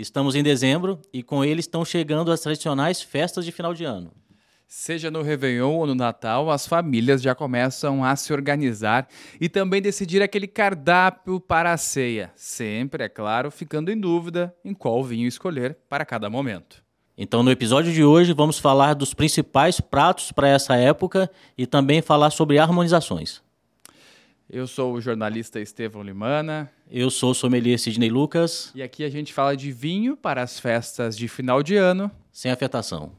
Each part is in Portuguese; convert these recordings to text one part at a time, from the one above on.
Estamos em dezembro e com ele estão chegando as tradicionais festas de final de ano. Seja no Réveillon ou no Natal, as famílias já começam a se organizar e também decidir aquele cardápio para a ceia. Sempre, é claro, ficando em dúvida em qual vinho escolher para cada momento. Então, no episódio de hoje, vamos falar dos principais pratos para essa época e também falar sobre harmonizações. Eu sou o jornalista Estevão Limana. Eu sou o sommelier Sidney Lucas. E aqui a gente fala de vinho para as festas de final de ano. Sem afetação.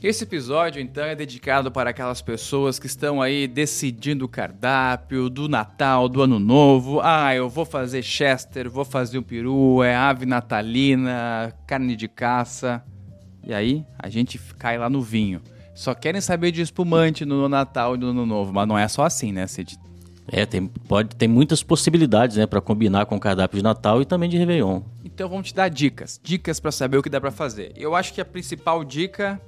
Esse episódio, então, é dedicado para aquelas pessoas que estão aí decidindo o cardápio do Natal, do Ano Novo. Ah, eu vou fazer Chester, vou fazer um peru, é ave natalina, carne de caça. E aí, a gente cai lá no vinho. Só querem saber de espumante no Natal e no Ano Novo, mas não é só assim, né, Cid? É, tem, pode, tem muitas possibilidades, né, para combinar com o cardápio de Natal e também de Réveillon. Então vamos te dar dicas, dicas para saber o que dá para fazer. Eu acho que a principal dica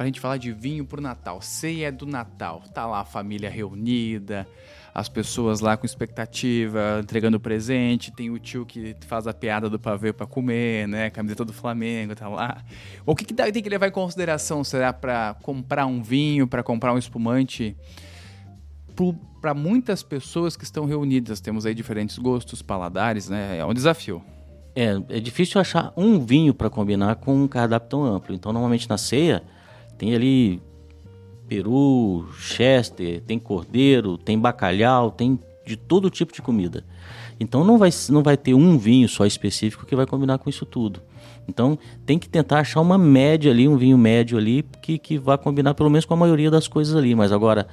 pra gente falar de vinho pro Natal. Ceia é do Natal. Tá lá a família reunida, as pessoas lá com expectativa, entregando presente. Tem o tio que faz a piada do pavê para comer, né? Camiseta do Flamengo, tá lá. O que, que tem que levar em consideração? Será para comprar um vinho, para comprar um espumante? Para muitas pessoas que estão reunidas, temos aí diferentes gostos, paladares, né? É um desafio. É, é difícil achar um vinho para combinar com um cardápio tão amplo. Então, normalmente na ceia, tem ali peru, chester, tem cordeiro, tem bacalhau, tem de todo tipo de comida. Então não vai, não vai ter um vinho só específico que vai combinar com isso tudo. Então tem que tentar achar uma média ali, um vinho médio ali, que, que vá combinar pelo menos com a maioria das coisas ali. Mas agora,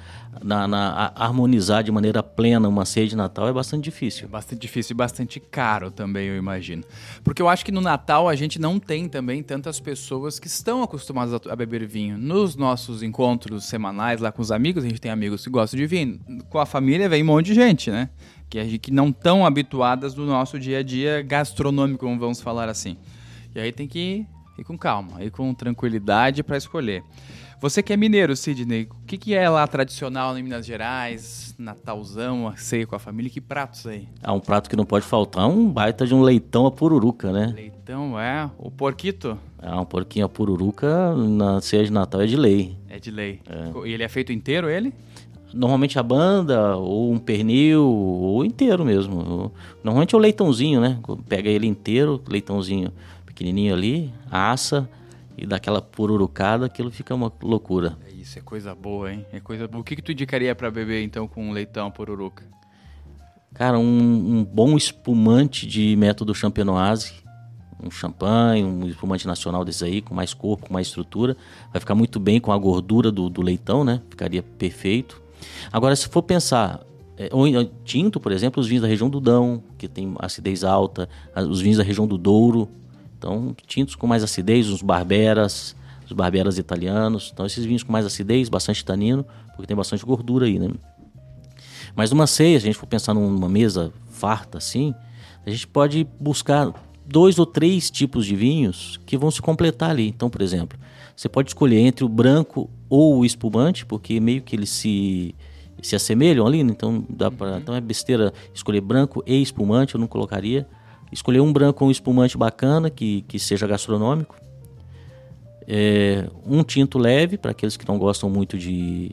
na, na harmonizar de maneira plena uma ceia de Natal é bastante difícil. É bastante difícil e bastante caro também, eu imagino. Porque eu acho que no Natal a gente não tem também tantas pessoas que estão acostumadas a, a beber vinho. Nos nossos encontros semanais lá com os amigos, a gente tem amigos que gostam de vinho. Com a família vem um monte de gente, né? Que, que não estão habituadas no nosso dia a dia gastronômico, vamos falar assim. E aí tem que ir com calma, ir com tranquilidade para escolher. Você que é mineiro, Sidney, o que, que é lá tradicional em Minas Gerais, Natalzão, ceia com a família, que pratos aí? Ah, um prato que não pode faltar, um baita de um leitão a pururuca, né? Leitão, é, o porquito? É, um porquinho a pururuca na ceia de Natal é de lei. É de lei. É. E ele é feito inteiro, ele? Normalmente a banda, ou um pernil, ou inteiro mesmo. Normalmente é o leitãozinho, né? Pega ele inteiro, leitãozinho pequenininho ali, assa e dá aquela pururucada, aquilo fica uma loucura. É isso, é coisa boa, hein? É coisa boa. O que, que tu indicaria para beber então com um leitão pururuca? Cara, um, um bom espumante de método champenoise, um champanhe, um espumante nacional desse aí, com mais corpo, com mais estrutura. Vai ficar muito bem com a gordura do, do leitão, né? Ficaria perfeito. Agora, se for pensar, é, ou tinto, por exemplo, os vinhos da região do Dão, que tem acidez alta, os vinhos da região do Douro, então, tintos com mais acidez, os barberas, os barberas italianos. Então, esses vinhos com mais acidez, bastante tanino, porque tem bastante gordura aí, né? Mas numa ceia, se a gente for pensar numa mesa farta assim, a gente pode buscar dois ou três tipos de vinhos que vão se completar ali. Então, por exemplo, você pode escolher entre o branco ou o espumante, porque meio que eles se se assemelham ali, né? então dá para, uhum. então é besteira escolher branco e espumante, eu não colocaria. Escolher um branco com um espumante bacana, que, que seja gastronômico. É, um tinto leve, para aqueles que não gostam muito de,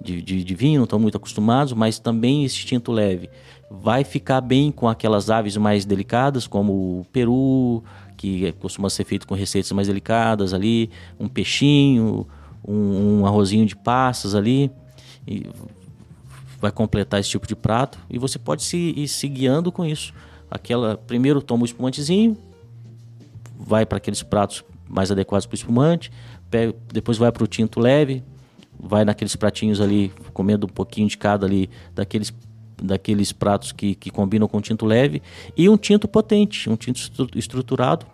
de, de, de vinho, não estão muito acostumados, mas também esse tinto leve vai ficar bem com aquelas aves mais delicadas, como o peru, que costuma ser feito com receitas mais delicadas ali, um peixinho, um, um arrozinho de passas ali. Vai completar esse tipo de prato e você pode se ir se guiando com isso aquela primeiro toma o espumantezinho, vai para aqueles pratos mais adequados para o espumante, pega, depois vai para o tinto leve, vai naqueles pratinhos ali, comendo um pouquinho de cada ali, daqueles, daqueles pratos que, que combinam com tinto leve, e um tinto potente, um tinto estruturado,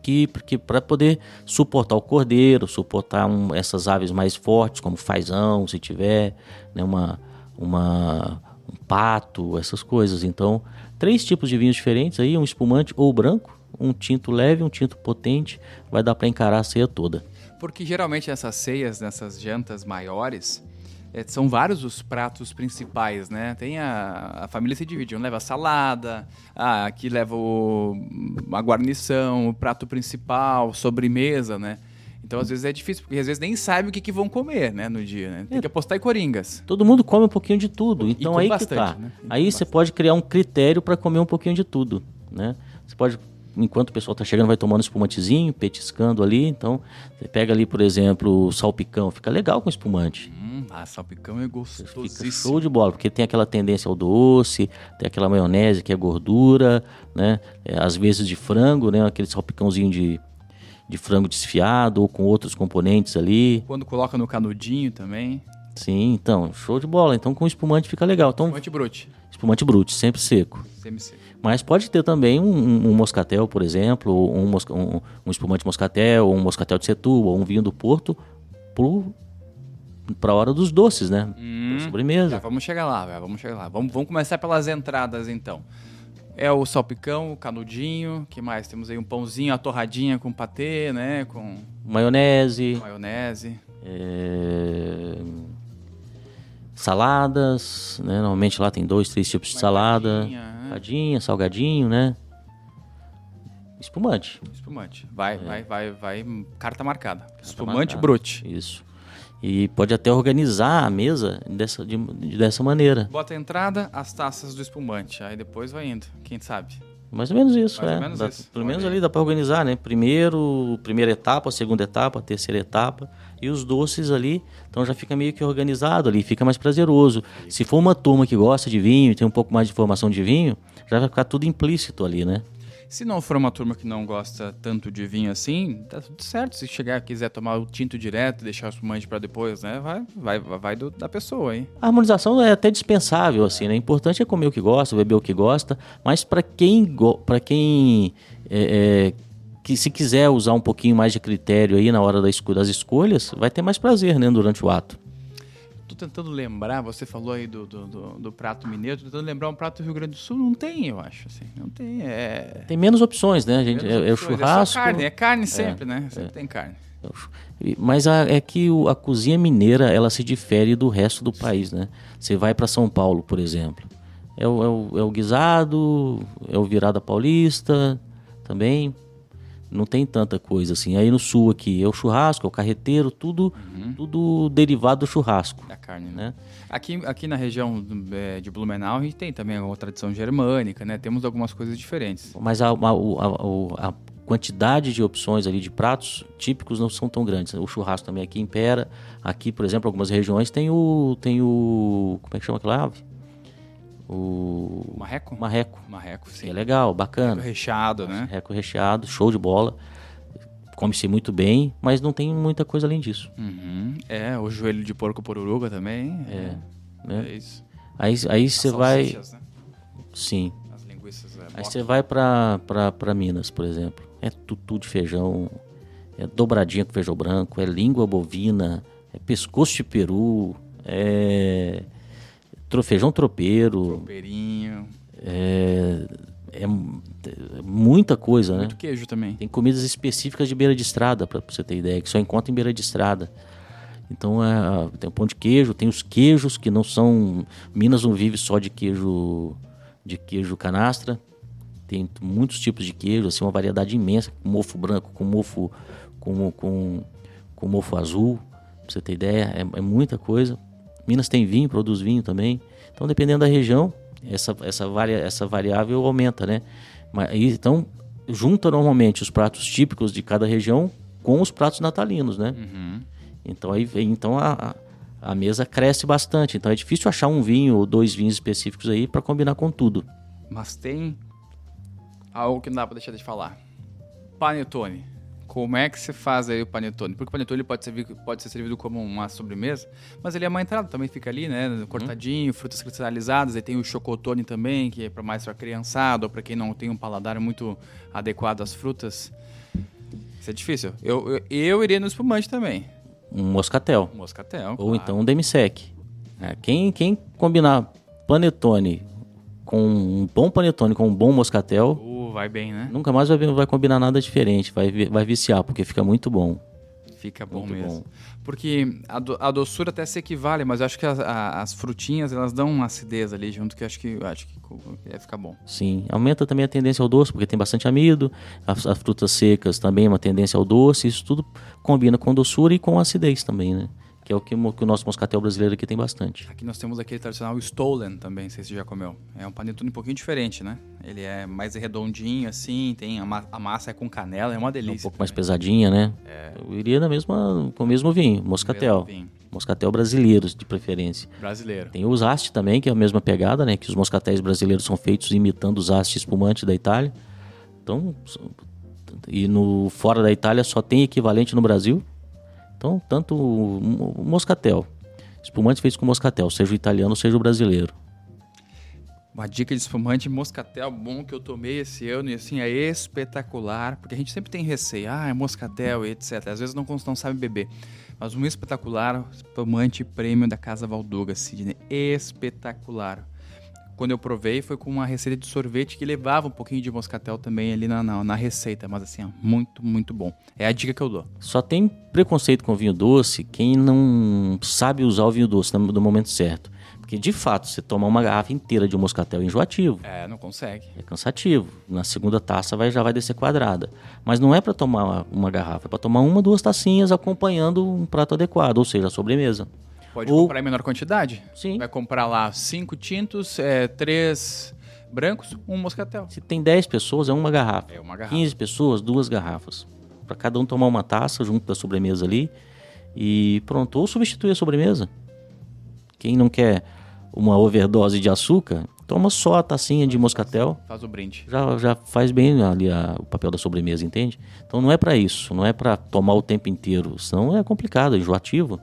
que, para poder suportar o cordeiro, suportar um, essas aves mais fortes, como fazão, se tiver, né, uma, uma, um pato, essas coisas. Então, três tipos de vinhos diferentes aí, um espumante ou branco, um tinto leve, um tinto potente, vai dar para encarar a ceia toda. Porque geralmente essas ceias, nessas jantas maiores, é, são vários os pratos principais, né? Tem a, a família se divide, um leva a salada, ah, aqui leva o, a guarnição, o prato principal, sobremesa, né? Então, às vezes é difícil, porque às vezes nem sabe o que, que vão comer, né, no dia, né? Tem É. que apostar em coringas. Todo mundo come um pouquinho de tudo, então aí bastante, que tá. né? Aí você pode criar um critério para comer um pouquinho de tudo, né? Você pode, enquanto o pessoal tá chegando, vai tomando espumantezinho, petiscando ali. Então, você pega ali, por exemplo, o salpicão, fica legal com espumante. Hum, ah, salpicão é Fica gostosíssimo. show de bola, porque tem aquela tendência ao doce, tem aquela maionese que é gordura, né? É, às vezes de frango, né? Aquele salpicãozinho de, de frango desfiado ou com outros componentes ali. Quando coloca no canudinho também. Sim, então, show de bola. Então com espumante fica legal. Então, Monte brute. espumante brute, sempre seco. CMC. Mas pode ter também um, um- moscatel, por exemplo, ou um, mosca- um- um espumante moscatel, ou um moscatel de Setúbal, ou um vinho do Porto, para a hora dos doces, né? Hum, sobremesa. Já vamos chegar lá, já vamos chegar lá. Vamos, vamos começar pelas entradas então. É o salpicão, o canudinho, que mais? Temos aí um pãozinho, a torradinha com patê, né? Com Maionese, maionese. é, saladas, né? Normalmente lá tem dois, três tipos de salada. Empadinha, né? Salgadinho, né? Espumante. Espumante. Vai, É. vai, vai, vai. Carta marcada. Espumante marcada. brute. Isso. E pode até organizar a mesa dessa, de- dessa maneira. Bota a entrada, as taças do espumante. Aí depois vai indo. Quem sabe? Mais ou menos isso, Mais é. menos Dá- isso. Pelo Olha menos aí. ali dá para organizar, né? Primeiro, primeira etapa, segunda etapa, terceira etapa. E os doces ali, então já fica meio que organizado ali, fica mais prazeroso. Se for uma turma que gosta de vinho e tem um pouco mais de informação de vinho, já vai ficar tudo implícito ali, né? Se não for uma turma que não gosta tanto de vinho assim, tá tudo certo. Se chegar quiser tomar o tinto direto, deixar o espumante pra depois, né? Vai, vai, vai do- da pessoa, hein? A harmonização é até dispensável, assim, né? Importante é comer o que gosta, beber o que gosta, mas para quem, pra quem é, é, que se quiser usar um pouquinho mais de critério aí na hora das escolhas, vai ter mais prazer, né, durante o ato. Tô tentando lembrar, você falou aí do, do, do- do prato mineiro, tô tentando lembrar um prato do Rio Grande do Sul, não tem, eu acho, assim, não tem, é... Tem menos opções, né, gente? É, é o opções, churrasco. É carne, é carne sempre, né? Sempre tem carne. é Mas a- é que o- a cozinha mineira ela se difere do resto do país, né? Você vai para São Paulo, por exemplo, é o, é, o, é o guisado, é o virada paulista, também não tem tanta coisa assim. Aí no sul aqui é o churrasco, é o carreteiro, tudo, tudo derivado do churrasco, Da carne, né? né? Aqui, aqui na região é, de Blumenau, a gente tem também uma tradição germânica, né? Temos algumas coisas diferentes. Mas a, a, a- a quantidade de opções ali de pratos típicos não são tão grandes. O churrasco também aqui impera. Aqui, por exemplo, algumas regiões tem o tem o como é que chama aquela ave? O Marreco? marreco, Marreco, que sim. é legal, bacana. Recheado, né? Marreco recheado, show de bola. Come-se muito bem, mas não tem muita coisa além disso, Uhum. É, o joelho de porco poruruga também. É, né? é isso. Aí aí As você vai, né? sim. As linguiças. É, Aí você vai pra Minas, por exemplo. É tutu de feijão, é dobradinha com feijão branco, é língua bovina, é pescoço de peru, é feijão tropeiro, Tropeirinho. é, é é muita coisa, né? Muito queijo também. Tem comidas específicas de beira de estrada, pra você ter ideia, que só encontra em beira de estrada. Então é, tem o pão de queijo, tem os queijos que não são. Minas não vive só de queijo de queijo canastra. Tem muitos tipos de queijo, assim, uma variedade imensa, com mofo branco, com mofo com, com, com mofo azul, pra você ter ideia, é, é muita coisa. Minas tem vinho, produz vinho também. Então, dependendo da região, essa, essa, varia, essa variável aumenta, né? Mas, então, junta normalmente os pratos típicos de cada região com os pratos natalinos, né? Uhum. Então aí vem, então a, a- mesa cresce bastante. Então é difícil achar um vinho ou dois vinhos específicos aí para combinar com tudo. Mas tem algo que não dá pra deixar de falar. Panetone. Como é que você faz aí o panetone? Porque o panetone pode ser, pode ser servido como uma sobremesa, mas ele é uma entrada, também fica ali, né? Cortadinho, frutas cristalizadas. Aí tem o chocotone também, que é para mais para criançada ou para quem não tem um paladar muito adequado às frutas. Isso é difícil. Eu, eu, eu iria no espumante também. Um moscatel. Moscatel. Ou claro. então um demisec. É, quem, quem combinar panetone com um bom panetone, com um bom moscatel, Uh, vai bem, né? nunca mais vai, vai combinar nada diferente. Vai, vai viciar, porque fica muito bom. Fica bom Muito mesmo. bom. Porque a, do- a doçura até se equivale, mas eu acho que as, a- as frutinhas, elas dão uma acidez ali junto, que acho que, acho que vai ficar bom. Sim, aumenta também a tendência ao doce, porque tem bastante amido. As, as frutas secas também uma tendência ao doce. Isso tudo combina com doçura e com acidez também, né? Que é o que, que o nosso moscatel brasileiro aqui tem bastante. Aqui nós temos aquele tradicional Stolen também, não sei se você já comeu. É um panetone um pouquinho diferente, né? Ele é mais redondinho assim, tem a, ma- a massa é com canela, é uma É um delícia. pouco mais também. pesadinha, né? Eu iria na mesma, com o mesmo vinho, moscatel. Mesmo vinho. Moscatel brasileiro, de preferência. Brasileiro. Tem os asti também, que é a mesma pegada, né? Que os moscatéis brasileiros são feitos imitando os asti espumantes da Itália. Então, e no fora da Itália só tem equivalente no Brasil. Então, tanto moscatel, espumante feito com moscatel, seja o italiano, seja o brasileiro. Uma dica de espumante moscatel bom que eu tomei esse ano e assim é espetacular, porque a gente sempre tem receio, ah, é moscatel e etc. Às vezes não, não sabe beber. Mas um espetacular espumante prêmio da Casa Valduga, Sidney. Espetacular. Quando eu provei foi com uma receita de sorvete que levava um pouquinho de moscatel também ali na, na, na receita, mas assim, ó, muito, muito bom. É a dica que eu dou. Só tem preconceito com vinho doce quem não sabe usar o vinho doce no momento certo. Porque, de fato, você tomar uma garrafa inteira de um moscatel é enjoativo. É, não consegue. É cansativo. Na segunda taça vai, já vai descer quadrada. Mas não é para tomar uma, uma garrafa, é para tomar uma, duas tacinhas acompanhando um prato adequado, ou seja, a sobremesa. Pode Ou- comprar em menor quantidade? Sim. Vai comprar lá cinco tintos, é, três brancos, um moscatel. Se tem 10 pessoas, é uma garrafa. É uma garrafa. 15 pessoas, duas garrafas. Para cada um tomar uma taça junto da sobremesa ali. E pronto. Ou substituir a sobremesa. Quem não quer uma overdose de açúcar, toma só a tacinha de moscatel. Faz o brinde. já, já faz bem ali a- o papel da sobremesa, entende? Então não é pra isso, não é pra tomar o tempo inteiro, senão é complicado, é enjoativo.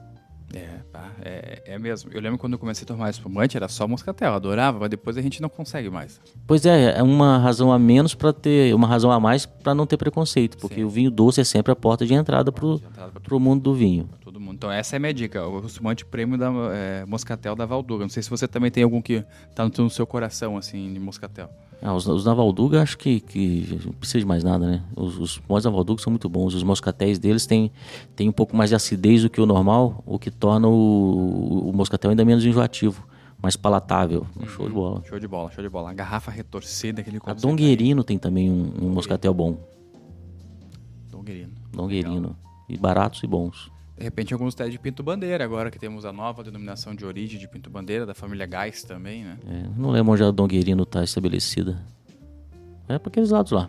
É, é, mesmo. Eu lembro quando eu comecei a tomar espumante, era só moscatel, adorava, mas depois a gente não consegue mais. Pois é, é uma razão a menos pra ter, uma razão a mais pra não ter preconceito, porque Sim. o vinho doce é sempre a porta de entrada pra pro mundo do vinho. Mundo. Então essa é a minha dica, o espumante prêmio da é, moscatel da Valduga. Não sei se você também tem algum que tá no, no seu coração, assim, de moscatel. Ah, os, os da Valduga acho que, que não precisa de mais nada, né? Os, os pós da Valduga são muito bons, os moscatéis deles têm, têm um pouco mais de acidez do que o normal, o que torna o, o moscatel ainda menos enjoativo, mais palatável. Show de bola. Show de bola, show de bola. A garrafa retorcida, aquele A Donguerino tem também um, um moscatel bom. Donguerino. Donguerino. E baratos e bons. De repente, alguns até de Pinto Bandeira, agora que temos a nova denominação de origem de Pinto Bandeira, da família Gás também, né? É, não lembro onde a Donguerino está estabelecida. É para aqueles lados lá.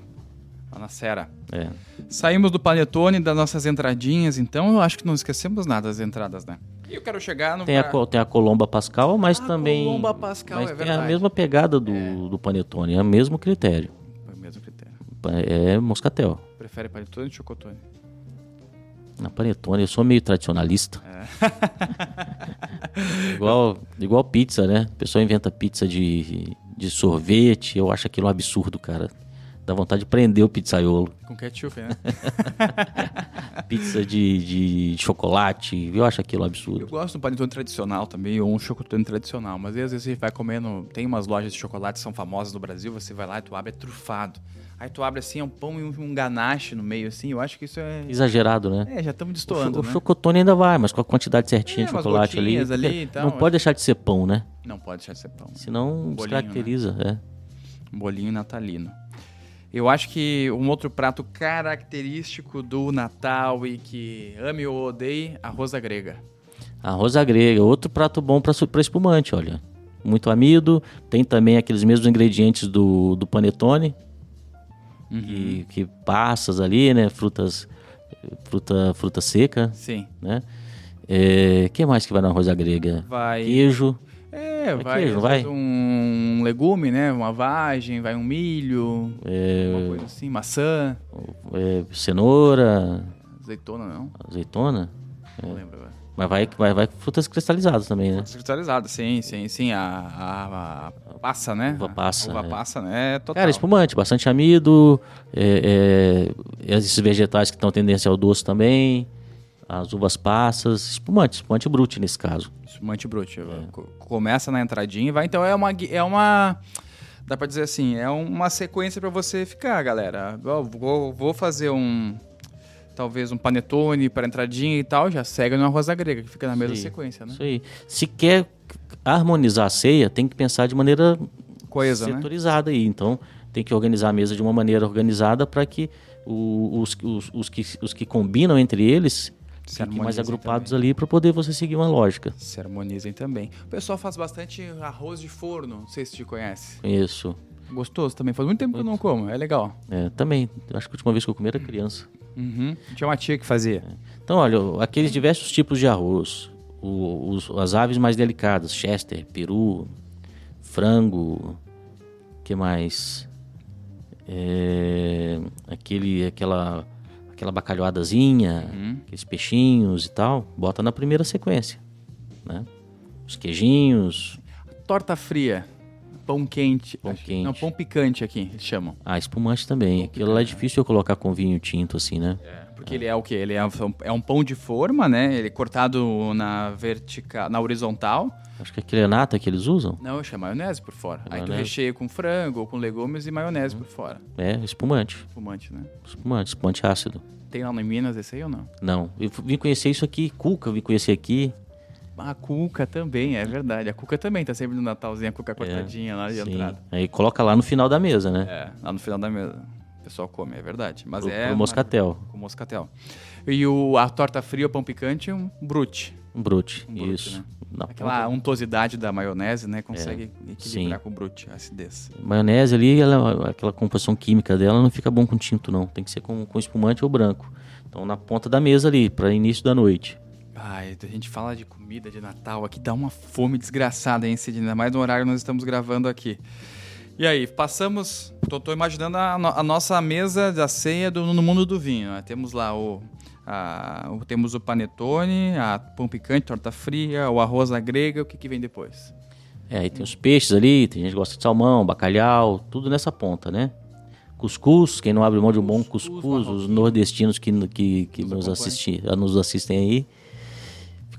Lá na Serra. É. Saímos do panetone, das nossas entradinhas, então eu acho que não esquecemos nada das entradas, né? E eu quero chegar no... Tem, a, tem a Colomba Pascal, mas Ah, também. Colomba Pascal, mas é tem a verdade. mesma pegada do, do Panetone, é o mesmo critério. Foi o mesmo critério. É moscatel. Prefere panetone ou chocotone? Na Panetone, eu sou meio tradicionalista. igual, igual pizza, né? A pessoa inventa pizza de, de sorvete, eu acho aquilo um absurdo, cara. Dá vontade de prender o pizzaiolo. Com ketchup, né? Pizza de, de chocolate, eu acho aquilo um eu absurdo. gosto do panetone tradicional também, ou um chocotone tradicional, mas às vezes você vai comendo... Tem umas lojas de chocolate que são famosas no Brasil, você vai lá e tu abre, é trufado. Aí tu abre assim, é um pão e um, um ganache no meio, assim, eu acho que isso é... Exagerado, né? É, já estamos destoando, o né? chocotone ainda vai, mas com a quantidade certinha É, de chocolate ali. ali e tal, não pode deixar de ser pão, né? Não pode deixar de ser pão. Senão Bolinho, descaracteriza. É. Um bolinho natalino. Eu acho que um outro prato característico do Natal e que ame ou odeie, arroz à grega. Arroz à grega, outro prato bom para espumante, olha. Muito amido, tem também aqueles mesmos ingredientes do, do panetone, Uhum. que, que passas ali, né? Frutas, fruta, fruta seca, Sim. né? É, que mais que vai no arroz à grega? Vai. Queijo. É, vai, queijo, vai? um legume, né? Uma vagem, vai um milho, É. uma coisa assim, maçã, é, cenoura, azeitona não, azeitona. não lembro agora. Mas vai, vai, vai frutas cristalizadas também, né? Cristalizada, sim, sim, sim. A, a, a passa, né? Uva passa, uva é. passa, né? Total. Cara, espumante, bastante amido, é, é, esses vegetais que estão tendência ao doce também, as uvas passas, espumante, espumante brute nesse caso. Espumante brute. É. Co- Começa na entradinha e vai. Então é uma. É uma dá pra dizer assim, é uma sequência para você ficar, galera. vou, vou fazer um talvez um panetone para entradinha e tal, já segue no arroz da grega, que fica na mesma sequência, né? Isso aí. Se quer harmonizar a ceia, tem que pensar de maneira coesa, né? setorizada né? aí. Então, tem que organizar a mesa de uma maneira organizada para que os, os, os, que, os que combinam entre eles se fiquem mais agrupados também. ali para poder você seguir uma lógica. Se harmonizem também. O pessoal faz bastante arroz de forno, não sei se te conhece. Isso. Gostoso também. Faz muito tempo muito. que eu não como, é legal. É, também. Acho que a última vez que eu comi era criança. Uhum. Tinha uma tia que fazia. Então, olha, aqueles diversos tipos de arroz. O, os, as aves mais delicadas, chester, peru, frango, que mais? É, aquele, aquela, aquela bacalhoadazinha, uhum. aqueles peixinhos e tal, bota na primeira sequência, né? Os queijinhos. Torta fria, pão quente. Pão acho, quente. Não, pão picante aqui, eles chamam. Ah, espumante também. Pão Aquilo picante. lá é difícil eu colocar com vinho tinto assim, né? É, porque ele é o quê? Ele é um, é um pão de forma, né? Ele é cortado na vertical, na horizontal. Acho que é aquele é nata que eles usam. Não, eu chamo maionese por fora. É Aí tu recheia com frango ou com legumes e maionese hum. por fora. É, espumante. Espumante, né? Espumante, espumante ácido. Tem lá em Minas esse aí ou não? Não. Eu vim conhecer isso aqui, cuca, eu vim conhecer aqui. A cuca também, é verdade. A cuca também tá sempre no Natalzinho, a cuca é, cortadinha é, lá de sim. entrada. Aí coloca lá no final da mesa, né? É, lá no final da mesa. O pessoal come, é verdade. Mas pro, é. Pro moscatel. Com moscatel. E o, a torta fria, o pão picante, um brute. Um brute, um brute isso. Né? Aquela untosidade da maionese, né? Consegue é, equilibrar sim. com o brute, a acidez. Maionese ali, ela, aquela composição química dela não fica bom com tinto, não. Tem que ser com, com espumante ou branco. Então, na ponta da mesa ali, para início da noite. Ai, a gente fala de comida de Natal aqui, dá uma fome desgraçada, hein, Cid? Ainda mais no horário que nós estamos gravando aqui. E aí, passamos. Tô, tô imaginando a, a, nossa mesa da ceia do, no mundo do vinho. Né? Temos lá o, a, o, Temos o panetone, a pão picante, torta fria, o arroz à grega. O que, que vem depois? É, aí tem os peixes ali, tem gente que gosta de salmão, bacalhau, tudo nessa ponta, né? Cuscuz, quem não abre mão de um bom cuscuz, os nordestinos que, que, que nos, assisti, nos assistem aí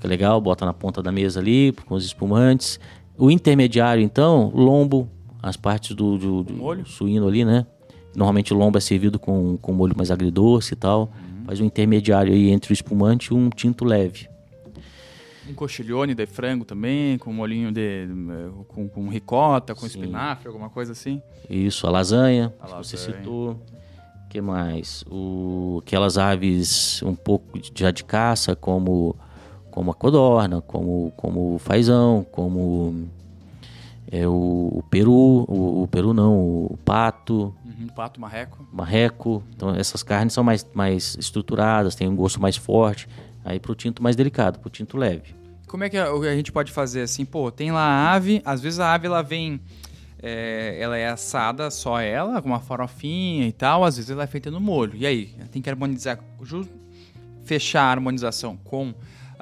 Fica legal, bota na ponta da mesa ali, com os espumantes. O intermediário, então, lombo, as partes do, do, do suíno ali, né? Normalmente o lombo é servido com, com molho mais agridoce e tal. Uhum. Faz um intermediário aí entre o espumante e um tinto leve. Um cochilhone de frango também, com molhinho de. com, com ricota, com Sim. espinafre, alguma coisa assim. Isso, a lasanha, a lasanha. você citou. que mais? O, aquelas aves um pouco já de caça, como como a codorna, como, como o fazão, como é, o, o peru, o, o, peru não, o pato. Uhum, pato, marreco. Marreco. Então essas carnes são mais, mais estruturadas, têm um gosto mais forte. Aí pro tinto mais delicado, pro tinto leve. Como é que a, a gente pode fazer assim? Pô, tem lá a ave, às vezes a ave ela vem... É, ela é assada só ela, com uma farofinha e tal, às vezes ela é feita no molho. E aí? Tem que harmonizar, fechar a harmonização com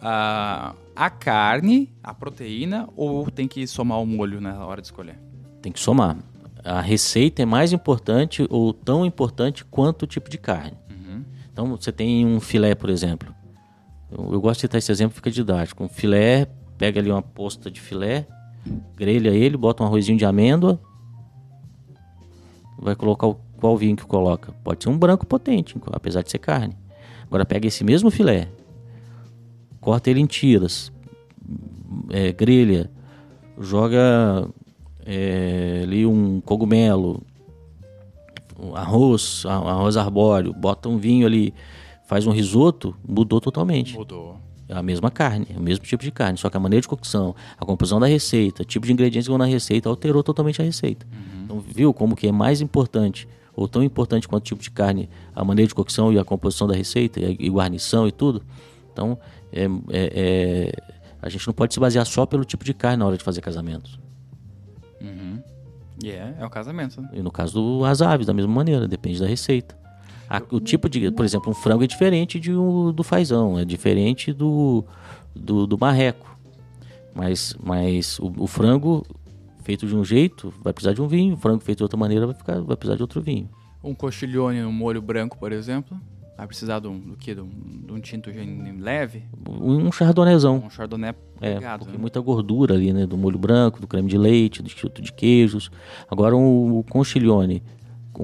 a, a carne, a proteína, ou tem que somar o molho na hora de escolher? Tem que somar. A receita é mais importante ou tão importante quanto o tipo de carne. Uhum. Então, você tem um filé, por exemplo. Eu, eu, gosto de citar esse exemplo, fica didático. Um filé, pega ali uma posta de filé, grelha ele, bota um arrozinho de amêndoa, vai colocar o, qual vinho que coloca? Pode ser um branco potente, apesar de ser carne. Agora pega esse mesmo filé, corta ele em tiras, é, grelha, joga é, ali um cogumelo, um arroz, arroz arbóreo, bota um vinho ali, faz um risoto, mudou totalmente. Mudou. É a mesma carne, é o mesmo tipo de carne, só que a maneira de cocção, a composição da receita, o tipo de ingredientes que vão na receita alterou totalmente a receita. Uhum. Então, viu como que é mais importante, ou tão importante quanto o tipo de carne, a maneira de cocção e a composição da receita, e guarnição e tudo? Então, é, é, é, a gente não pode se basear só pelo tipo de carne na hora de fazer casamentos. Uhum. Yeah, é o casamento. Né? E no caso das aves, da mesma maneira, depende da receita. A, o tipo de, por exemplo, um frango é diferente de um, do fazão, é diferente do, do, do marreco. Mas, mas o, o, frango feito de um jeito vai precisar de um vinho, o frango feito de outra maneira vai, ficar, vai precisar de outro vinho. Um cochilhone no molho branco, por exemplo, Vai precisar do, do quê? De um, um tinto leve? Um chardonnayzão. Um chardonnay É, pegado, porque né? muita gordura ali, né? Do molho branco, do creme de leite, do tinto de queijos. Agora o, o conchiglione,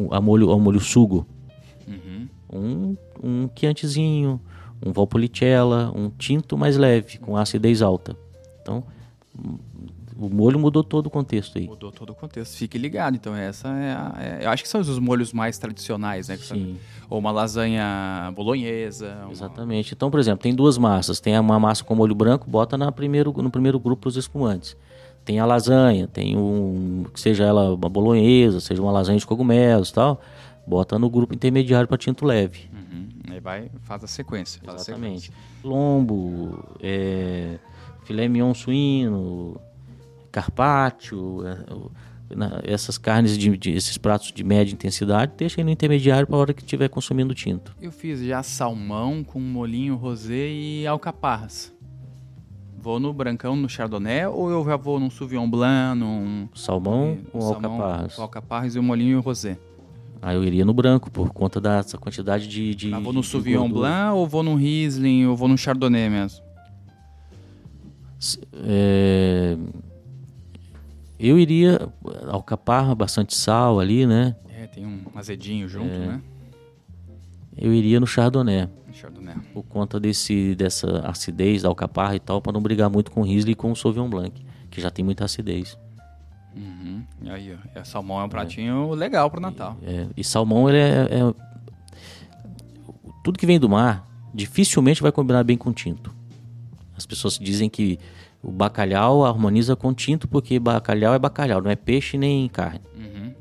a molho, ao molho sugo. Uhum. Um, um chiantizinho, um valpolicella, um tinto mais leve, com acidez alta. Então, o molho mudou todo o contexto aí. Mudou todo o contexto. Fique ligado. Então, essa é, a, é- Eu acho que são os molhos mais tradicionais, né? que são- Sim. Ou uma lasanha bolonhesa. uma- Exatamente. Então, por exemplo, tem duas massas. Tem uma massa com molho branco, bota na primeiro, no primeiro grupo os espumantes. Tem a lasanha, tem um. que seja ela uma bolonhesa, seja uma lasanha de cogumelos e tal. Bota no grupo intermediário para tinto leve. Uhum. Aí vai, faz a sequência. Faz a Exatamente. sequência. Lombo, é, filé mignon suíno, carpaccio, é, essas carnes, de, de- esses pratos de média intensidade, deixa aí no intermediário para a hora que estiver consumindo tinto. Eu fiz já salmão com molhinho rosé e alcaparras. Vou no brancão, no chardonnay, ou eu já vou num sauvignon blanc, num... Salmão um salmão alcaparras. Com alcaparras e o molhinho rosé. Aí eu iria no branco, por conta dessa quantidade de. de Mas vou no sauvignon blanc, ou vou num riesling, ou vou num chardonnay mesmo? É, Eu iria. Alcaparra, bastante sal ali, né? É, tem um azedinho junto, É. né? Eu iria no Chardonnay, Chardonnay. por conta desse, dessa acidez da alcaparra e tal, para não brigar muito com o Riesling e com o Sauvignon Blanc, que já tem muita acidez. Uhum. E aí, ó. E salmão é um pratinho legal pro Natal. É, e salmão, ele é, é- Tudo que vem do mar, dificilmente vai combinar bem com tinto. As pessoas dizem que o bacalhau harmoniza com tinto porque bacalhau é bacalhau, não é peixe nem carne. Uhum.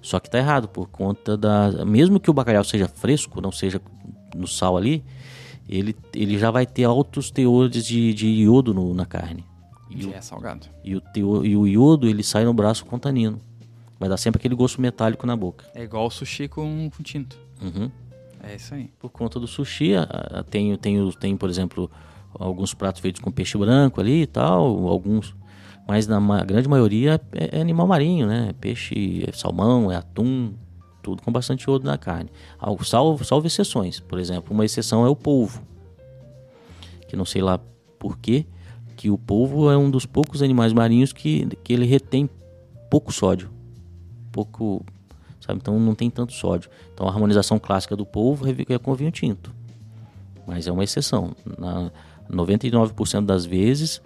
Só que tá errado, por conta da. Mesmo que o bacalhau seja fresco, não seja no sal ali, ele, ele já vai ter altos teores de, de iodo no- na carne. E é salgado. E o, teo, e o iodo ele sai no braço com tanino. Vai dar sempre aquele gosto metálico na boca. É igual o sushi com, com tinto. Uhum. É isso aí. Por conta do sushi, tem, tem, tem, por exemplo, alguns pratos feitos com peixe branco ali e tal, alguns. Mas na ma- grande maioria é, é animal marinho, né? Peixe, é salmão, é atum, tudo com bastante iodo na carne. Algo, salvo, salvo exceções. Por exemplo, uma exceção é o polvo. Que não sei lá por quê, que o polvo é um dos poucos animais marinhos que, que ele retém pouco sódio. Pouco, sabe? Então não tem tanto sódio. Então a harmonização clássica do polvo é com vinho tinto. Mas é uma exceção. Na 99% das vezes,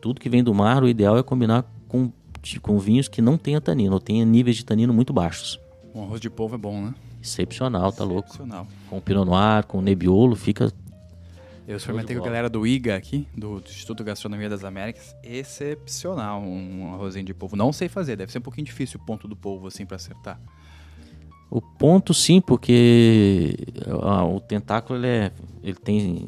tudo que vem do mar, o ideal é combinar com, de- com vinhos que não tenha tanino, ou tenha níveis de tanino muito baixos. O arroz de polvo é bom, né? Excepcional, tá louco. Excepcional. Com Pinot Noir, com Nebbiolo, fica Eu experimentei com a galera do IGA aqui, do Instituto Gastronomia das Américas. Excepcional um arrozinho de polvo. Não sei fazer, deve ser um pouquinho difícil o ponto do polvo assim pra acertar. O ponto sim, porque ah, o tentáculo ele, é, ele tem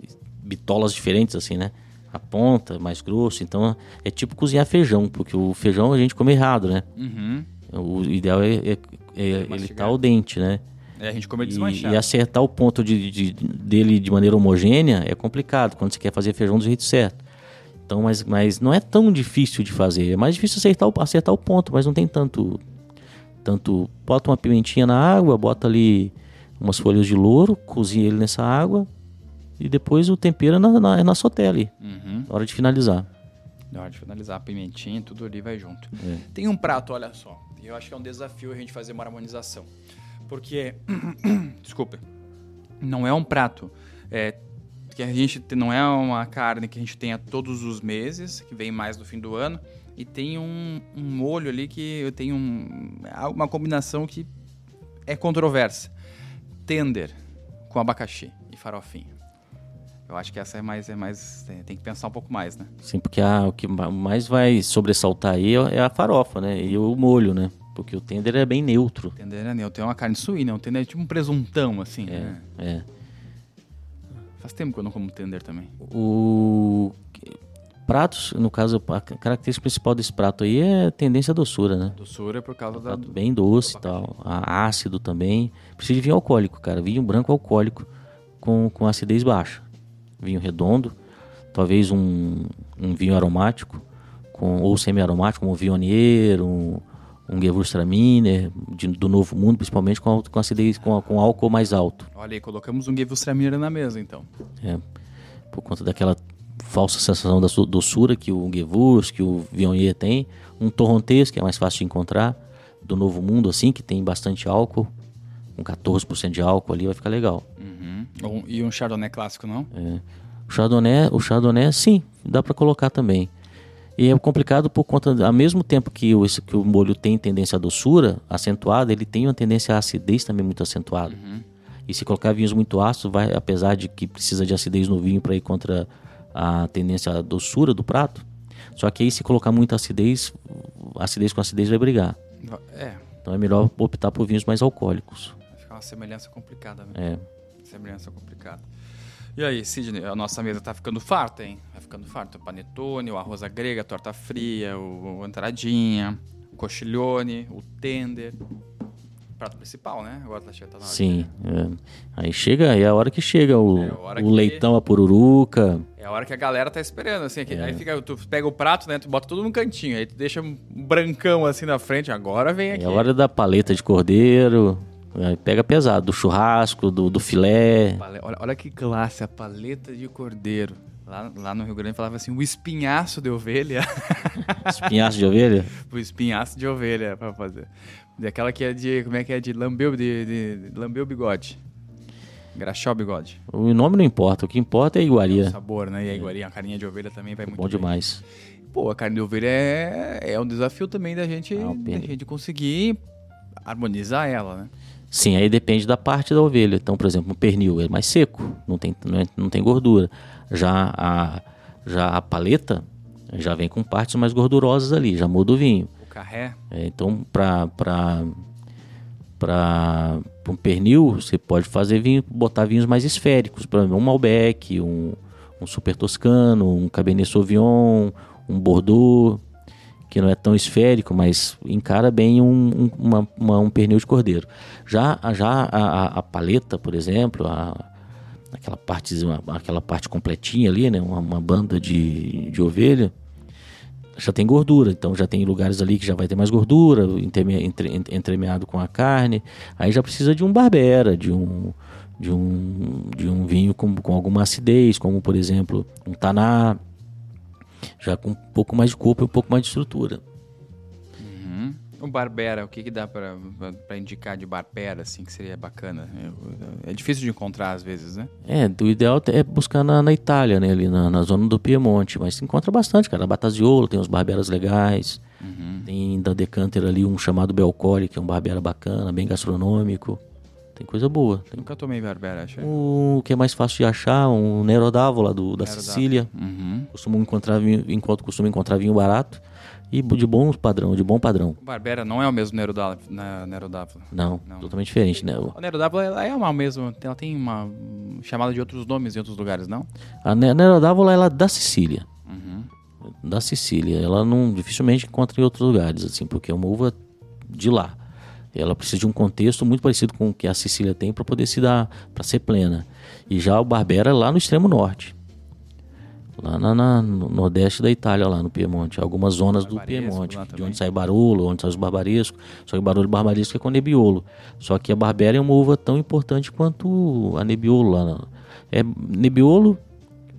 bitolas diferentes assim, né? A ponta mais grosso, então é tipo cozinhar feijão, porque o feijão a gente come errado, né? Uhum. O ideal é, é- é ele mastigar. tá ao dente, né? É, a gente come E, desmanchado. e acertar o ponto de, de- dele de maneira homogênea é complicado quando você quer fazer feijão do jeito certo. Então, mas, mas não é tão difícil de fazer. É mais difícil acertar o, acertar o ponto, mas não tem tanto. Tanto. Bota uma pimentinha na água, bota ali umas folhas de louro, cozinha ele nessa água e depois o tempero na, na, na soté ali, Uhum. na hora de finalizar. Na hora de finalizar, a pimentinha, tudo ali vai junto. É. Tem um prato, olha só. Eu acho que é um desafio a gente fazer uma harmonização. Porque, desculpa, não é um prato é, que a gente te- não é uma carne que a gente tenha todos os meses, que vem mais no fim do ano, e tem um, um molho ali que eu tenho um, uma combinação que é controversa. Tender com abacaxi e farofinha. Eu acho que essa é mais, é mais, é, tem que pensar um pouco mais, né? Sim, porque a- o que ma- mais vai sobressaltar aí é a farofa, né? E o molho, né? Porque o tender é bem neutro. Tender é neutro. Tem uma carne suína, um tender é tipo um presuntão, assim. né? É. Faz tempo que eu não como tender também. O pratos, no caso, a característica principal desse prato aí é tendência à doçura, né? Doçura é por causa da... Prato bem doce e tal. Ácido também. Precisa de vinho alcoólico, cara. Vinho branco alcoólico com, com acidez baixa. Vinho redondo. Talvez um, um vinho aromático. Com, ou semi-aromático, como um Viognier, um, um Gewürztraminer de, do Novo Mundo, principalmente com, com acidez, com, com álcool mais alto. Olha aí, colocamos um Gewürztraminer na mesa, então. É, por conta daquela falsa sensação da doçura que o Gewürz, que o Viognier tem. Um Torrontés, que é mais fácil de encontrar, do Novo Mundo, assim, que tem bastante álcool. Com 14% de álcool ali vai ficar legal. Uhum. E um Chardonnay clássico, não? É. O Chardonnay, o Chardonnay, sim, dá para colocar também. E é complicado por conta, ao mesmo tempo que o, que o molho tem tendência à doçura acentuada, ele tem uma tendência à acidez também muito acentuada. Uhum. E se colocar vinhos muito ácidos, vai, apesar de que precisa de acidez no vinho para ir contra a tendência à doçura do prato, só que aí se colocar muita acidez, acidez com acidez vai brigar. É. Então é melhor optar por vinhos mais alcoólicos. Uma semelhança complicada, né? É. Semelhança complicada. E aí, Sidney, a nossa mesa tá ficando farta, hein? Vai ficando farta. O panetone, o arroz à grega, a torta fria, o, o entradinha, o cochilhone, o tender. Prato principal, né? Agora tá chegando. Tá Sim. É. Aí chega, aí é a hora que chega o, é o que... leitão, a pururuca. É a hora que a galera tá esperando, assim. É. Aí fica, tu pega o prato, né? Tu bota tudo num cantinho. Aí tu deixa um brancão assim na frente. Agora vem aqui. É a hora da paleta de cordeiro. Aí pega pesado, do churrasco, do, do filé. Olha, olha que classe, a paleta de cordeiro. Lá, lá no Rio Grande falava assim, o espinhaço de ovelha. Espinhaço de ovelha? o espinhaço de ovelha para fazer. Daquela que é de, como é que é, de lamber, de, de, de lamber o bigode. O bigode. O nome não importa, o que importa é a iguaria. É o sabor, né? E a iguaria, a carinha de ovelha também vai muito Bom bem. demais. Pô, a carne de ovelha é, é um desafio também da gente, ah, da gente conseguir harmonizar ela, né? Sim, aí depende da parte da ovelha. Então, por exemplo, o pernil é mais seco, não tem, não, é, não tem gordura. Já a, já a paleta já vem com partes mais gordurosas ali, já muda o vinho. O carré? É, então, para para um pernil, você pode fazer vinho, botar vinhos mais esféricos, para um Malbec, um, um Super Toscano, um Cabernet Sauvignon, um Bordeaux que não é tão esférico, mas encara bem um, uma, uma, um pernil de cordeiro. Já, já a, a paleta, por exemplo, a, aquela, parte, aquela parte completinha ali, né, uma, uma banda de, de ovelha, já tem gordura, então já tem lugares ali que já vai ter mais gordura, entreme, entre, entremeado com a carne. Aí já precisa de um barbera, de um, de um, de um vinho com, com alguma acidez, como por exemplo um taná, já com um pouco mais de corpo e um pouco mais de estrutura. Uhum. O Barbera, o que, que dá para indicar de Barbera, assim, que seria bacana? É, é, difícil de encontrar às vezes, né? É, o ideal é buscar na, na Itália, né, ali na, na, zona do Piemonte, mas se encontra bastante, cara. Bataziolo tem uns Barberas legais, uhum. tem da Decanter ali um chamado Belcore, que é um Barbera bacana, bem gastronômico. Tem coisa boa. Tem... Nunca tomei Barbera, achei. O que é mais fácil de achar, um Nerodávola do, da Sicília. Uhum. Costumo encontrar vinho, enquanto costumo encontrar vinho barato e de bom padrão, de bom padrão. O Barbera não é o mesmo Nerodávola? Não, não, totalmente diferente, né? O Nerodávola ela é uma mesmo, ela tem uma chamada de outros nomes em outros lugares, não? A Nerodávola ela é da Sicília. Uhum. Da Sicília, ela não dificilmente encontra em outros lugares assim, porque é uma uva de lá. Ela precisa de um contexto muito parecido com o que a Sicília tem para poder se dar, para ser plena. E já o Barbera é lá no extremo norte. Lá na, na, no nordeste da Itália, lá no Piemonte. Algumas zonas do Piemonte, de onde sai Barolo, onde sai os barbarescos. Só que Barolo Barbaresco é com Nebbiolo. Só que a Barbera é uma uva tão importante quanto a Nebbiolo lá. É Nebbiolo,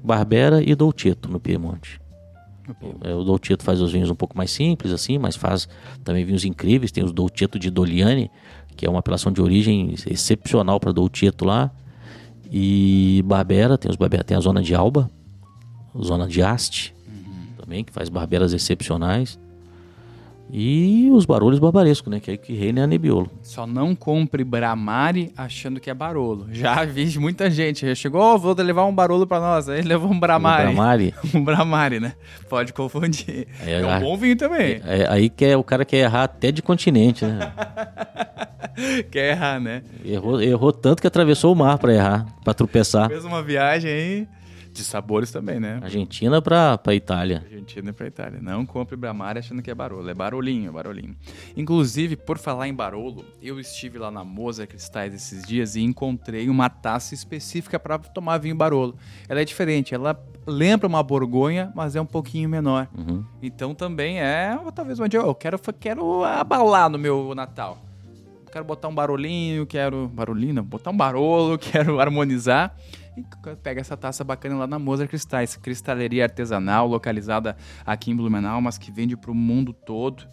Barbera e Dolcetto no Piemonte. É, o Dolcetto faz os vinhos um pouco mais simples, assim, mas faz também vinhos incríveis. Tem os Dolcetto de Doliane, que é uma apelação de origem excepcional para Dolcetto lá. E Barbera, tem, os Barbera, tem a zona de Alba, zona de Asti, uhum. também, que faz barberas excepcionais. E os barulhos barbarescos, né? Que é que reina é a Nebbiolo. Só não compre Bramari achando que é barolo. Já vi muita gente. Já chegou, oh, vou levar um barolo para nós. Aí levou um Bramari. Um Bramari? um Bramari, né? Pode confundir. É, é um bom vinho também. É, aí que é, o cara quer errar até de continente, né? quer errar, né? Errou, errou tanto que atravessou o mar para errar, para tropeçar. Fez uma viagem aí De sabores também, né? Argentina pra, pra Itália. Argentina pra Itália. Não compre Bramar achando que é Barolo. É Barolinho, Barolinho. Inclusive, por falar em Barolo, eu estive lá na Moza Cristais esses dias e encontrei uma taça específica para tomar vinho Barolo. Ela é diferente, ela lembra uma borgonha, mas é um pouquinho menor. Uhum. Então também é, talvez onde eu quero, quero abalar no meu Natal. Quero botar um barolinho, quero. Barolinho, não, botar um barolo, quero harmonizar. E pega essa taça bacana lá na Mozart Cristais, cristaleria artesanal, localizada aqui em Blumenau, mas que vende para o mundo todo.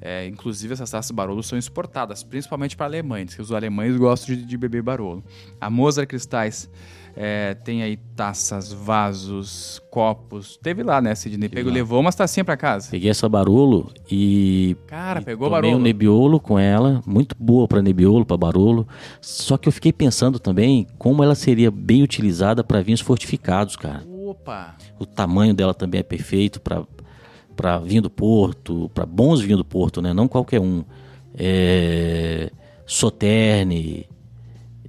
É, inclusive, essas taças Barolo são exportadas, principalmente para alemães, que os alemães gostam de, de beber Barolo. A Mozart Cristais é, tem aí taças, vasos, copos. Teve lá, né, Sidney? Pegou, levou umas tacinhas para casa. Peguei essa Barolo e. Cara, e pegou tomei Barolo. um Nebbiolo com ela, muito boa para Nebbiolo, para Barolo. Só que eu fiquei pensando também como ela seria bem utilizada para vinhos fortificados, cara. Opa! O tamanho dela também é perfeito para para vinho do Porto, para bons vinhos do Porto, né? Não qualquer um. É... Soterne,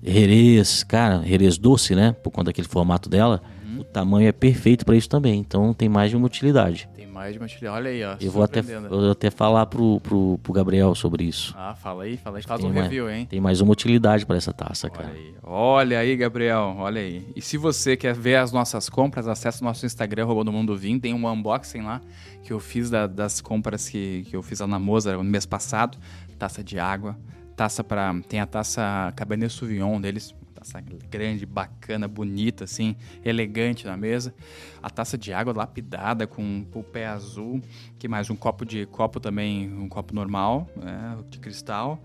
Jerez, cara, Jerez doce, né? Por conta daquele formato dela, o tamanho é perfeito para isso também. Então tem mais de uma utilidade. Tem mais de uma trilha. Olha aí, ó. Eu vou até, eu vou até falar pro, pro, pro Gabriel sobre isso. Ah, fala aí, fala aí. Faz Tem um mais- review, hein? Tem mais uma utilidade para essa taça, Olha cara. aí. olha aí, Gabriel, olha aí. E se você quer ver as nossas compras, acesse o nosso Instagram, Robô do Mundo Vinho. Tem um unboxing lá que eu fiz da- das compras que, que eu fiz lá na Moza no mês passado. Taça de água, taça para Tem a taça Cabernet Sauvignon deles. Taça grande, bacana, bonita, assim, elegante na mesa. A taça de água lapidada com o pé azul. Que mais? Um copo de copo também, um copo normal, né, de cristal.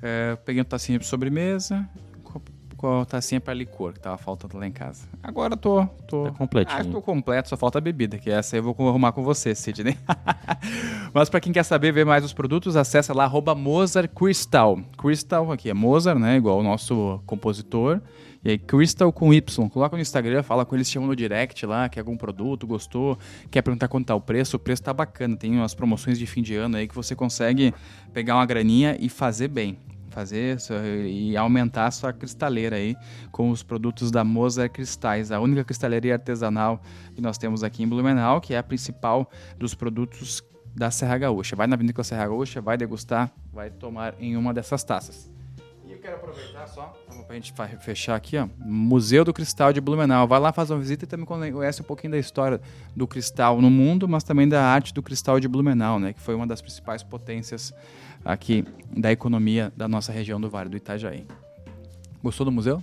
É, peguei uma tacinha de sobremesa, com a tacinha para licor, que tava faltando lá em casa. Agora eu tô. tô Tá completinho. Ah, tô completo, só falta a bebida, que essa eu vou arrumar com você, Sidney. Mas para quem quer saber ver mais os produtos, acessa lá arroba Mozart Crystal. Crystal aqui é Mozart, né? Igual o nosso compositor. E aí, Crystal com Y. Coloca no Instagram, fala com eles, chamam no direct lá, quer algum produto, gostou, quer perguntar quanto tá o preço. O preço tá bacana. Tem umas promoções de fim de ano aí que você consegue pegar uma graninha e fazer bem. Fazer e aumentar a sua cristaleira aí com os produtos da Mozart Cristais, a única cristaleria artesanal que nós temos aqui em Blumenau, que é a principal dos produtos da Serra Gaúcha. Vai na Vinícola Serra Gaúcha, vai degustar, vai tomar em uma dessas taças. E eu quero aproveitar só, para a gente fechar aqui, ó, Museu do Cristal de Blumenau. Vai lá fazer uma visita e também conhece um pouquinho da história do cristal no mundo, mas também da arte do cristal de Blumenau, né, que foi uma das principais potências aqui da economia da nossa região do Vale do Itajaí. Gostou do museu?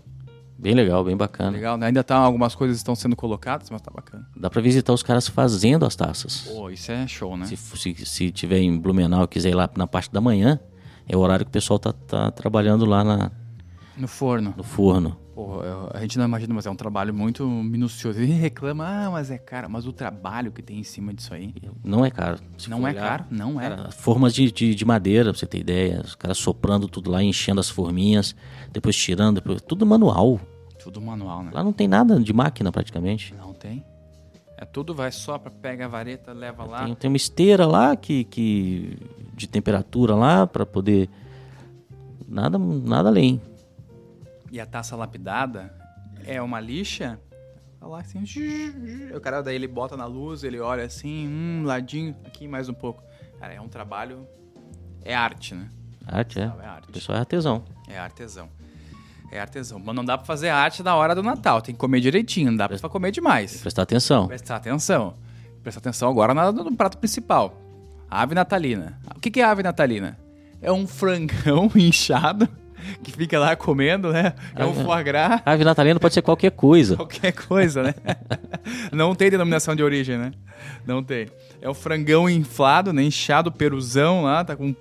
Bem legal, bem bacana. Legal, né? Ainda tá, algumas coisas estão sendo colocadas, mas tá bacana. Dá para visitar os caras fazendo as taças. Pô, isso é show, né? Se, se, se tiver em Blumenau e quiser ir lá na parte da manhã, é o horário que o pessoal tá, tá trabalhando lá na, No forno. no forno. Eu- a gente não imagina, mas é um trabalho muito minucioso. E reclama, ah, mas é caro. Mas o trabalho que tem em cima disso aí. Não é caro. Se não é olhar, caro? Não é. Cara, formas de, de, de madeira, pra você ter ideia. Os caras soprando tudo lá, enchendo as forminhas, depois tirando, depois, tudo manual. Tudo manual, né? Lá não tem nada de máquina praticamente. Não tem. É tudo, vai só pra pega a vareta, leva lá. Tem, tem uma esteira lá que, que de temperatura lá para poder nada nada além. E a taça lapidada é uma lixa. Tá lá assim. O cara daí ele bota na luz, ele olha assim, hum, ladinho, aqui mais um pouco. Cara, é um trabalho. É arte, né? Arte é. É O arte. pessoal é artesão. É artesão. É artesão. Mas não dá pra fazer arte na hora do Natal. Tem que comer direitinho, não dá pra comer demais. Prestar atenção. Prestar atenção. Prestar atenção agora no prato principal. Ave natalina. O que que é ave natalina? É um frangão inchado que fica lá comendo, né? É um foie gras. Ave natalina pode ser qualquer coisa. Qualquer coisa, né? Não tem denominação de origem, né? Não tem. É um frangão inflado, né? Inchado, peruzão lá, tá com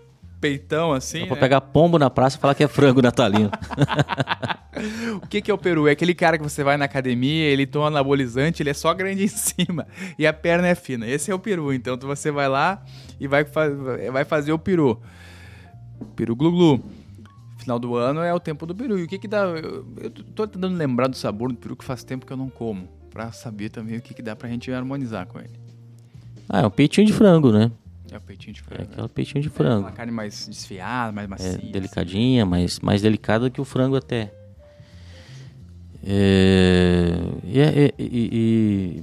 peitão assim. Dá pra né? pegar pombo na praça e falar que é frango natalino. O que, que é o peru? É aquele cara que você vai na academia, ele toma anabolizante, ele é só grande em cima e a perna é fina. Esse é o peru. Então você vai lá e vai, vai fazer o peru. Peru glu-glu. Final do ano é o tempo do peru. E o que que dá? Eu, eu tô tentando lembrar do sabor do peru que faz tempo que eu não como. Pra saber também o que, que dá pra gente harmonizar com ele. Ah, é um peitinho de frango, né? É o peitinho de É frango. aquele peitinho de Uma frango. carne mais desfiada, mais É macia. delicadinha, mas mais delicada que o frango até. É, e, é, e-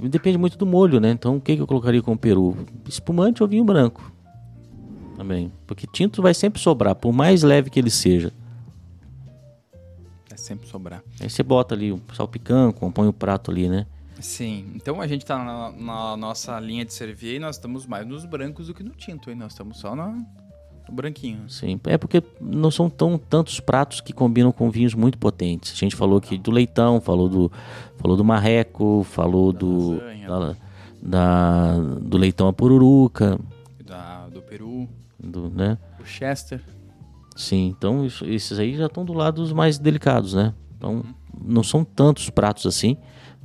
e- e depende muito do molho, né? Então, o que, que eu colocaria com peru? Espumante ou vinho branco? Também. Porque tinto vai sempre sobrar, por mais leve que ele seja. É sempre sobrar. Aí você bota ali o salpicão, compõe o prato ali, né? Sim, então a gente tá na, na nossa linha de servir e nós estamos mais nos brancos do que no tinto, hein? Nós estamos só na- no branquinho. Sim, é porque não são tão tantos pratos que combinam com vinhos muito potentes. A gente falou aqui do leitão, falou do, falou do marreco, falou do, lasanha. da- da- do leitão a pururuca, Da, do Peru, do, né? o Chester. Sim, então isso- esses aí já estão do lado dos mais delicados, né? Então não são tantos pratos assim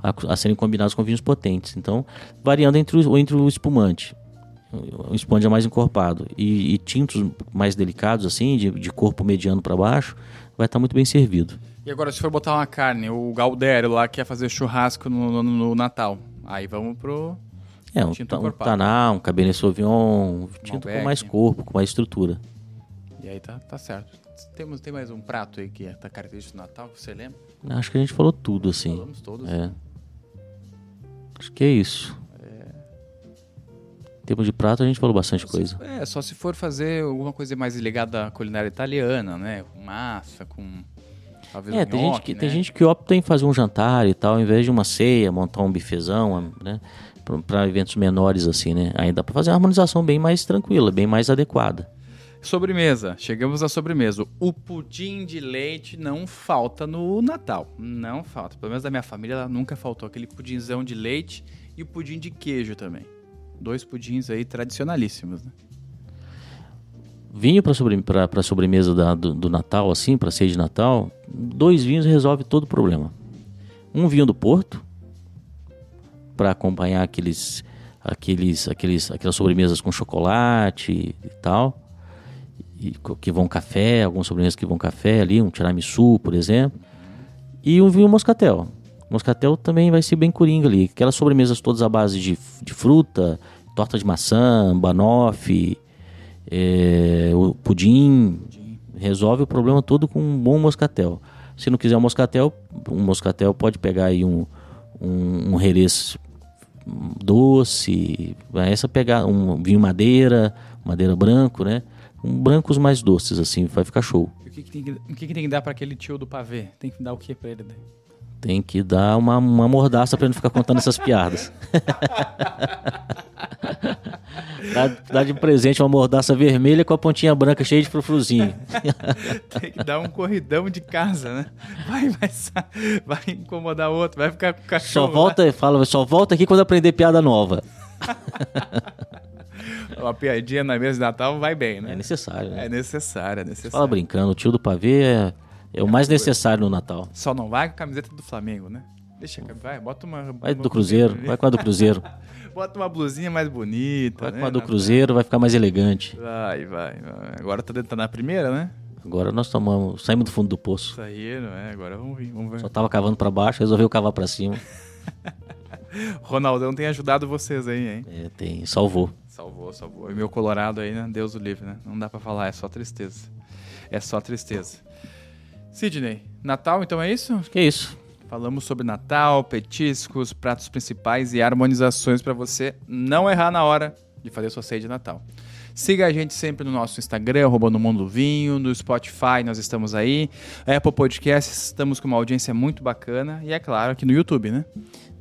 a, a serem combinados com vinhos potentes. Então, variando entre o, entre o espumante, o espumante é mais encorpado e, e tintos mais delicados assim, de, de corpo mediano para baixo, vai estar muito bem servido. E agora, se for botar uma carne, o Galdério lá quer fazer churrasco no, no- no Natal. Aí vamos pro. É, um, Tinto ta- um taná, um cabernet sauvignon, um tinto Malbec. com mais corpo, com mais estrutura. E aí tá, tá certo. Temos, tem mais um prato aí que é tá característico do Natal, que você lembra? Acho que a gente falou tudo assim. Falamos todos. É. Acho que é isso. Em termos de prato, a gente falou bastante coisa. É, só se for fazer alguma coisa mais ligada à culinária italiana, né? Com massa, com. Talvez É, um tem gente, nhoque, que, né? tem gente que opta em fazer um jantar e tal, ao invés de uma ceia, montar um bifezão, né? Para eventos menores assim, né? Aí dá para fazer uma harmonização bem mais tranquila, bem mais adequada. Sobremesa. Chegamos à sobremesa. O pudim de leite não falta no Natal. Não falta. Pelo menos da minha família, ela nunca faltou. Aquele pudinzão de leite e o pudim de queijo também. Dois pudins aí tradicionalíssimos, né? Vinho para sobre, pra- sobremesa da- do, do Natal, assim, para ceia de Natal, dois vinhos resolve todo o problema. Um vinho do Porto, para acompanhar aqueles, aqueles, aqueles, aquelas sobremesas com chocolate e tal, que vão café, algumas sobremesas que vão café ali, um tiramisu, por exemplo, e um vinho moscatel. Moscatel também vai ser bem coringa ali, aquelas sobremesas todas à base de, de fruta, torta de maçã, banoffee, é, o pudim, resolve o problema todo com um bom moscatel. Se não quiser um moscatel, um moscatel pode pegar aí um, um, um herês doce, essa pegar um vinho madeira, madeira branco, né? Um brancos mais doces assim, vai ficar show. E o que, que tem que, o que, que tem que dar pra aquele tio do pavê? Tem que dar o que pra ele? Tem que dar uma, uma mordaça pra ele não ficar contando essas piadas. dá, dá de presente uma mordaça vermelha com a pontinha branca cheia de frufruzinho. Tem que dar um corridão de casa, né? Vai, vai, vai incomodar outro, vai ficar com o Só cachorro. volta, fala, só volta aqui quando aprender piada nova. Uma piadinha na mesa de Natal vai bem, É né? necessário, né? É necessário, é necessário. Fala brincando, o tio do pavê é, é o mais necessário no Natal. Só não vai com a camiseta do Flamengo, né? Deixa, vai, bota uma. Vai uma do Cruzeiro, blusinha vai com a do Cruzeiro. Bota uma blusinha mais bonita. Vai né? com a do Cruzeiro, vai ficar mais elegante. Vai, vai, vai. Agora tá, tá na primeira, né? Agora nós tomamos, saímos do fundo do poço. Não é? Agora vamos ver. Vamos ver. Só tava cavando pra baixo, resolveu cavar pra cima. Ronaldão tem ajudado vocês aí, hein? É, tem, salvou. Salvou, salvou. E meu Colorado aí, né? Deus o livre, né? Não dá pra falar, é só tristeza. É só tristeza. Sidney, Natal então é isso? Que isso? Falamos sobre Natal, petiscos, pratos principais e harmonizações para você não errar na hora de fazer sua ceia de Natal. Siga a gente sempre no nosso Instagram, arroba no Mundo do Vinho, no Spotify nós estamos aí, Apple Podcasts, estamos com uma audiência muito bacana e é claro aqui no YouTube, né?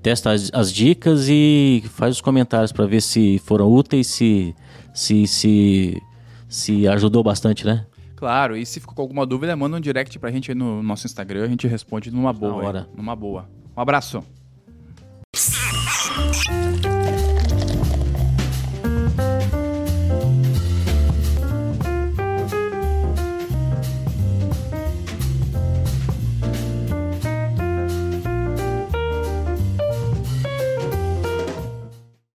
Testa as, as dicas e faz os comentários pra ver se foram úteis, se, se, se, se ajudou bastante, né? Claro, e se ficou com alguma dúvida, manda um direct pra gente aí no nosso Instagram, a gente responde numa boa. hora. aí, Numa boa. Um abraço.